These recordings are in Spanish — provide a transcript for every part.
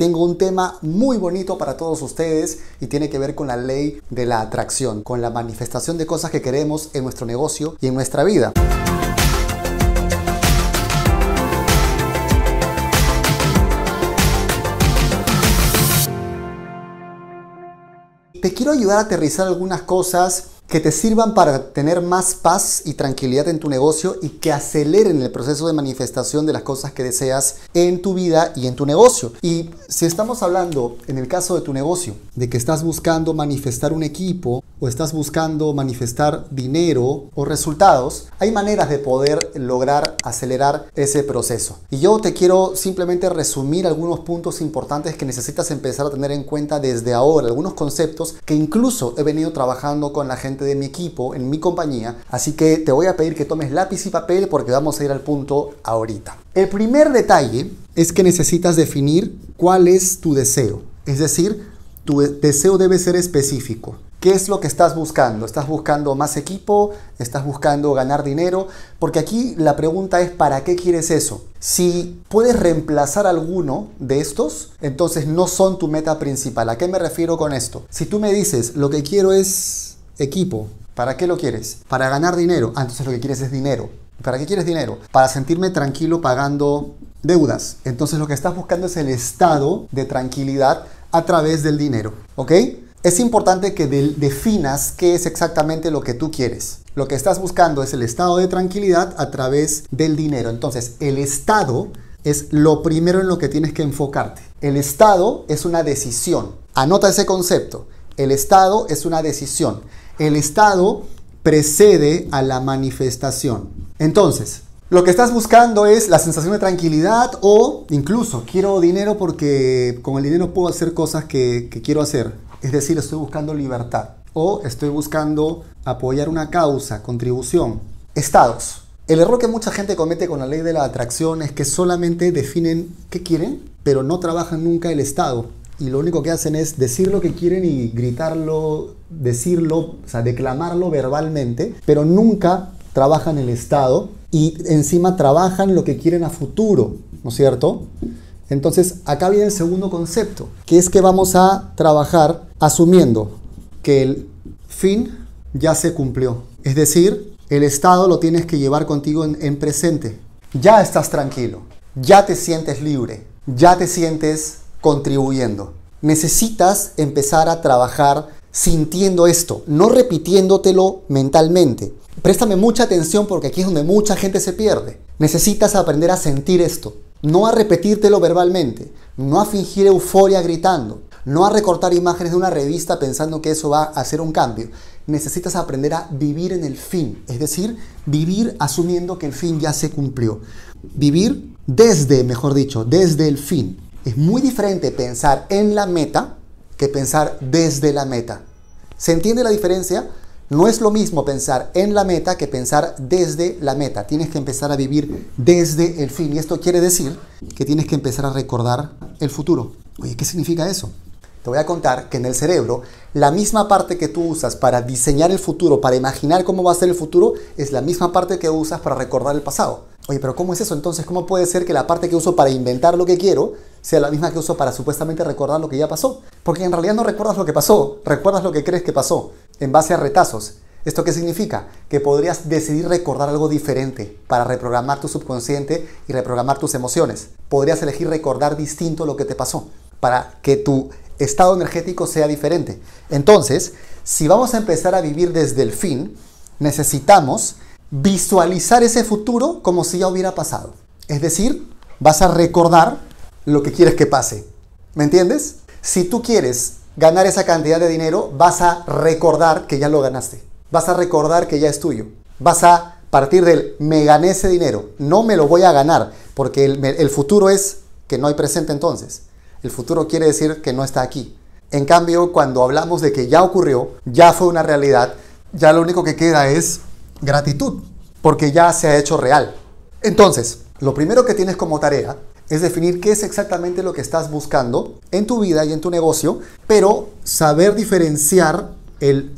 tengo un tema muy bonito para todos ustedes y tiene que ver con la ley de la atracción, con la manifestación de cosas que queremos en nuestro negocio y en nuestra vida. Te quiero ayudar a aterrizar algunas cosas que te sirvan para tener más paz y tranquilidad en tu negocio y que aceleren el proceso de manifestación de las cosas que deseas en tu vida y en tu negocio. Y si estamos hablando, en el caso de tu negocio, de que estás buscando manifestar un equipo o estás buscando manifestar dinero o resultados, hay maneras de poder lograr acelerar ese proceso. Y yo te quiero simplemente resumir algunos puntos importantes que necesitas empezar a tener en cuenta desde ahora, algunos conceptos que incluso he venido trabajando con la gente de mi equipo, en mi compañía. Así que te voy a pedir que tomes lápiz y papel porque vamos a ir al punto ahorita. El primer detalle es que necesitas definir cuál es tu deseo. Es decir, tu deseo debe ser específico. ¿Qué es lo que estás buscando? ¿Estás buscando más equipo? ¿Estás buscando ganar dinero? Porque aquí la pregunta es ¿para qué quieres eso? Si puedes reemplazar alguno de estos, entonces no son tu meta principal. ¿A qué me refiero con esto? Si tú me dices lo que quiero es Equipo, ¿para qué lo quieres? Para ganar dinero. Ah, entonces lo que quieres es dinero. ¿Para qué quieres dinero? Para sentirme tranquilo pagando deudas. Entonces lo que estás buscando es el estado de tranquilidad a través del dinero. ¿Ok? Es importante que definas qué es exactamente lo que tú quieres. Lo que estás buscando es el estado de tranquilidad a través del dinero. Entonces, el estado es lo primero en lo que tienes que enfocarte. El estado es una decisión. Anota ese concepto. El estado es una decisión el estado precede a la manifestación. Entonces, lo que estás buscando es la sensación de tranquilidad o incluso quiero dinero porque con el dinero puedo hacer cosas que, quiero hacer. Es decir, estoy buscando libertad o estoy buscando apoyar una causa, contribución. Estados. El error que mucha gente comete con la ley de la atracción es que solamente definen qué quieren, pero no trabajan nunca el estado y lo único que hacen es decir lo que quieren y gritarlo, decirlo, o sea, declamarlo verbalmente, pero nunca trabajan el estado y encima trabajan lo que quieren a futuro, ¿no es cierto? Entonces, acá viene el segundo concepto, que es que vamos a trabajar asumiendo que el fin ya se cumplió. Es decir, el estado lo tienes que llevar contigo en, en presente. Ya estás tranquilo, ya te sientes libre, ya te sientes contribuyendo. Necesitas empezar a trabajar sintiendo esto, no repitiéndotelo mentalmente. Préstame mucha atención porque aquí es donde mucha gente se pierde. Necesitas aprender a sentir esto, no a repetírtelo verbalmente, no a fingir euforia gritando, no a recortar imágenes de una revista pensando que eso va a hacer un cambio. Necesitas aprender a vivir en el fin, es decir, vivir asumiendo que el fin ya se cumplió. Vivir desde, mejor dicho, desde el fin. Es muy diferente pensar en la meta que pensar desde la meta. ¿Se entiende la diferencia? No es lo mismo pensar en la meta que pensar desde la meta. Tienes que empezar a vivir desde el fin. Y esto quiere decir que tienes que empezar a recordar el futuro. Oye, ¿qué significa eso? Te voy a contar que en el cerebro, la misma parte que tú usas para diseñar el futuro, para imaginar cómo va a ser el futuro, es la misma parte que usas para recordar el pasado. Oye, pero ¿cómo es eso? Entonces, ¿cómo puede ser que la parte que uso para inventar lo que quiero sea la misma que uso para supuestamente recordar lo que ya pasó? Porque en realidad no recuerdas lo que pasó, recuerdas lo que crees que pasó, en base a retazos. ¿Esto qué significa? Que podrías decidir recordar algo diferente para reprogramar tu subconsciente y reprogramar tus emociones. Podrías elegir recordar distinto lo que te pasó para que tu estado energético sea diferente. Entonces, si vamos a empezar a vivir desde el fin, necesitamos visualizar ese futuro como si ya hubiera pasado. Es decir, vas a recordar lo que quieres que pase. ¿Me entiendes? Si tú quieres ganar esa cantidad de dinero, vas a recordar que ya lo ganaste. Vas a recordar que ya es tuyo. Vas a partir del me gané ese dinero, no me lo voy a ganar, porque el, el futuro es que no hay presente entonces. El futuro quiere decir que no está aquí. En cambio, cuando hablamos de que ya ocurrió, ya fue una realidad, ya lo único que queda es gratitud, porque ya se ha hecho real. Entonces, lo primero que tienes como tarea es definir qué es exactamente lo que estás buscando en tu vida y en tu negocio, pero saber diferenciar el,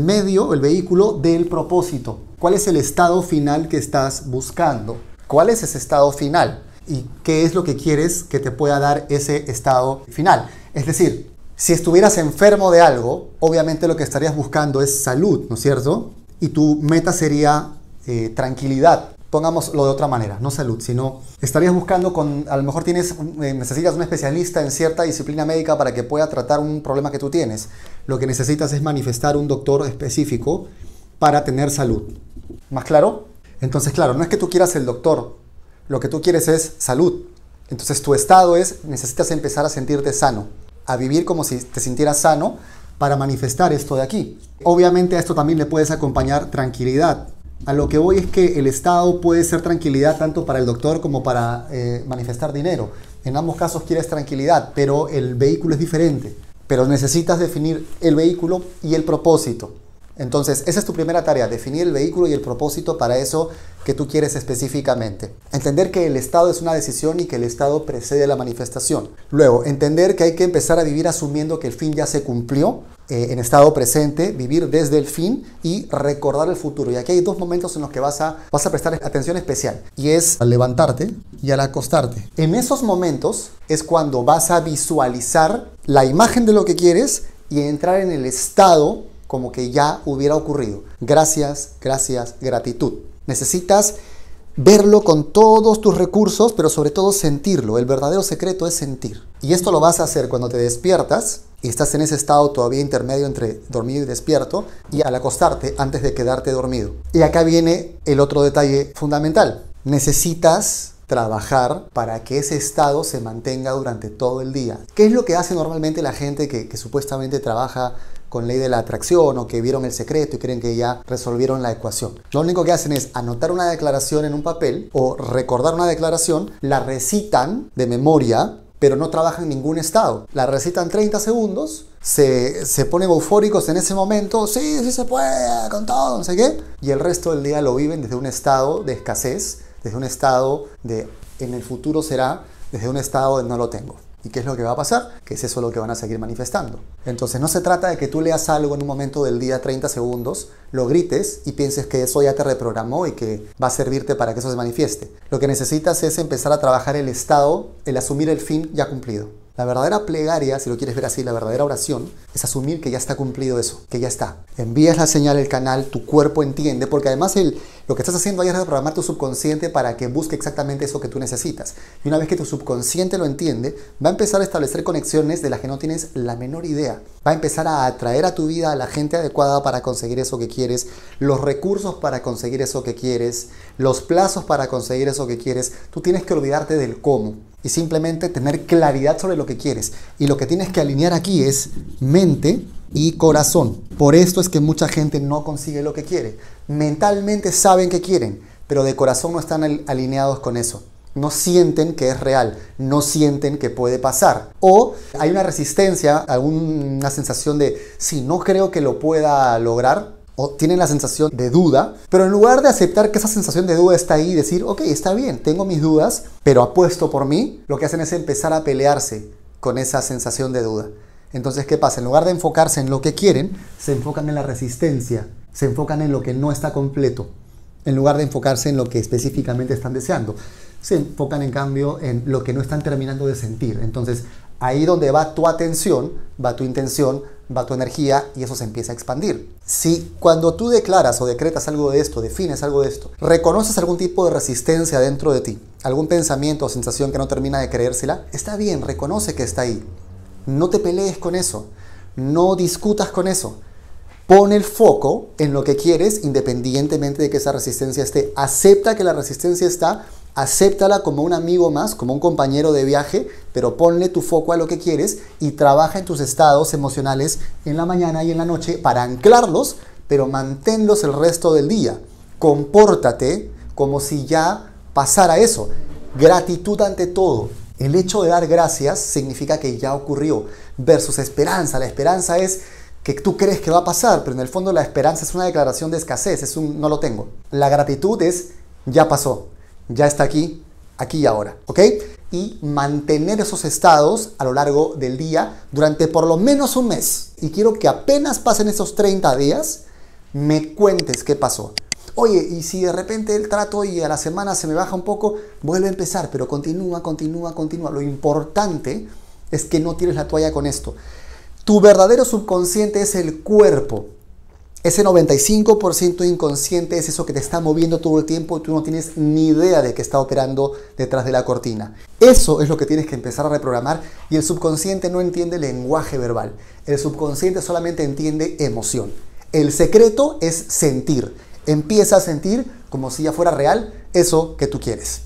medio, el vehículo del propósito. ¿Cuál es el estado final que estás buscando? ¿Cuál es ese estado final? y qué es lo que quieres que te pueda dar ese estado final. Es decir, si estuvieras enfermo de algo, obviamente lo que estarías buscando es salud, ¿no es cierto? Y tu meta sería eh, tranquilidad. Pongámoslo de otra manera, no salud, sino estarías buscando con, a lo mejor tienes, eh, necesitas un especialista en cierta disciplina médica para que pueda tratar un problema que tú tienes. Lo que necesitas es manifestar un doctor específico para tener salud. ¿Más claro? Entonces, claro, no es que tú quieras el doctor, lo que tú quieres es salud. Entonces tu estado es, necesitas empezar a sentirte sano a vivir como si te sintieras sano para manifestar esto de aquí. Obviamente a esto también le puedes acompañar tranquilidad. A lo que voy es que el estado puede ser tranquilidad tanto para el doctor como para eh, manifestar dinero. En ambos casos quieres tranquilidad, pero el vehículo es diferente. Pero necesitas definir el vehículo y el propósito. Entonces, esa es tu primera tarea, definir el vehículo y el propósito para eso que tú quieres específicamente. Entender que el estado es una decisión y que el estado precede la manifestación. Luego, entender que hay que empezar a vivir asumiendo que el fin ya se cumplió eh, en estado presente, vivir desde el fin y recordar el futuro. Y aquí hay dos momentos en los que vas a, vas a prestar atención especial. Y es al levantarte y al acostarte. En esos momentos es cuando vas a visualizar la imagen de lo que quieres y entrar en el estado como que ya hubiera ocurrido. Gracias, gracias, gratitud. Necesitas verlo con todos tus recursos, pero sobre todo sentirlo. El verdadero secreto es sentir. Y esto lo vas a hacer cuando te despiertas y estás en ese estado todavía intermedio entre dormido y despierto y al acostarte antes de quedarte dormido. Y acá viene el otro detalle fundamental. Necesitas trabajar para que ese estado se mantenga durante todo el día. ¿Qué es lo que hace normalmente la gente que, que supuestamente trabaja con ley de la atracción o que vieron el secreto y creen que ya resolvieron la ecuación. Lo único que hacen es anotar una declaración en un papel o recordar una declaración, la recitan de memoria, pero no trabajan en ningún estado. La recitan 30 segundos, se, se ponen eufóricos en ese momento, sí, sí se puede, con todo, no sé qué, y el resto del día lo viven desde un estado de escasez, desde un estado de en el futuro será, desde un estado de no lo tengo. ¿Y qué es lo que va a pasar? Que es eso lo que van a seguir manifestando. Entonces no se trata de que tú leas algo en un momento del día 30 segundos, lo grites y pienses que eso ya te reprogramó y que va a servirte para que eso se manifieste. Lo que necesitas es empezar a trabajar el estado, el asumir el fin ya cumplido. La verdadera plegaria, si lo quieres ver así, la verdadera oración, es asumir que ya está cumplido eso, que ya está. Envías la señal al canal, tu cuerpo entiende, porque además el, lo que estás haciendo ahí es reprogramar tu subconsciente para que busque exactamente eso que tú necesitas. Y una vez que tu subconsciente lo entiende, va a empezar a establecer conexiones de las que no tienes la menor idea. Va a empezar a atraer a tu vida a la gente adecuada para conseguir eso que quieres, los recursos para conseguir eso que quieres, los plazos para conseguir eso que quieres. Tú tienes que olvidarte del cómo y simplemente tener claridad sobre lo que quieres. Y lo que tienes que alinear aquí es mente y corazón. Por esto es que mucha gente no consigue lo que quiere. Mentalmente saben que quieren, pero de corazón no están alineados con eso. No sienten que es real, no sienten que puede pasar. O hay una resistencia, alguna sensación de, si no creo que lo pueda lograr, o tienen la sensación de duda, pero en lugar de aceptar que esa sensación de duda está ahí y decir, ok, está bien, tengo mis dudas, pero apuesto por mí, lo que hacen es empezar a pelearse con esa sensación de duda. Entonces, ¿qué pasa? En lugar de enfocarse en lo que quieren, se enfocan en la resistencia, se enfocan en lo que no está completo, en lugar de enfocarse en lo que específicamente están deseando. Se enfocan en cambio en lo que no están terminando de sentir. Entonces, ahí donde va tu atención, va tu intención, va tu energía y eso se empieza a expandir. Si cuando tú declaras o decretas algo de esto, defines algo de esto, reconoces algún tipo de resistencia dentro de ti, algún pensamiento o sensación que no termina de creérsela, está bien, reconoce que está ahí. No te pelees con eso, no discutas con eso. Pon el foco en lo que quieres independientemente de que esa resistencia esté. Acepta que la resistencia está acéptala como un amigo más, como un compañero de viaje, pero ponle tu foco a lo que quieres y trabaja en tus estados emocionales en la mañana y en la noche para anclarlos, pero manténlos el resto del día. Compórtate como si ya pasara eso. Gratitud ante todo. El hecho de dar gracias significa que ya ocurrió, versus esperanza. La esperanza es que tú crees que va a pasar, pero en el fondo la esperanza es una declaración de escasez, es un no lo tengo. La gratitud es ya pasó, ya está aquí, aquí y ahora, ¿ok? Y mantener esos estados a lo largo del día durante por lo menos un mes. Y quiero que apenas pasen esos 30 días, me cuentes qué pasó. Oye, y si de repente el trato y a la semana se me baja un poco, vuelve a empezar, pero continúa, continúa, continúa. Lo importante es que no tires la toalla con esto. Tu verdadero subconsciente es el cuerpo. Ese 95% inconsciente es eso que te está moviendo todo el tiempo y tú no tienes ni idea de que está operando detrás de la cortina. Eso es lo que tienes que empezar a reprogramar y el subconsciente no entiende lenguaje verbal. El subconsciente solamente entiende emoción. El secreto es sentir. Empieza a sentir como si ya fuera real eso que tú quieres.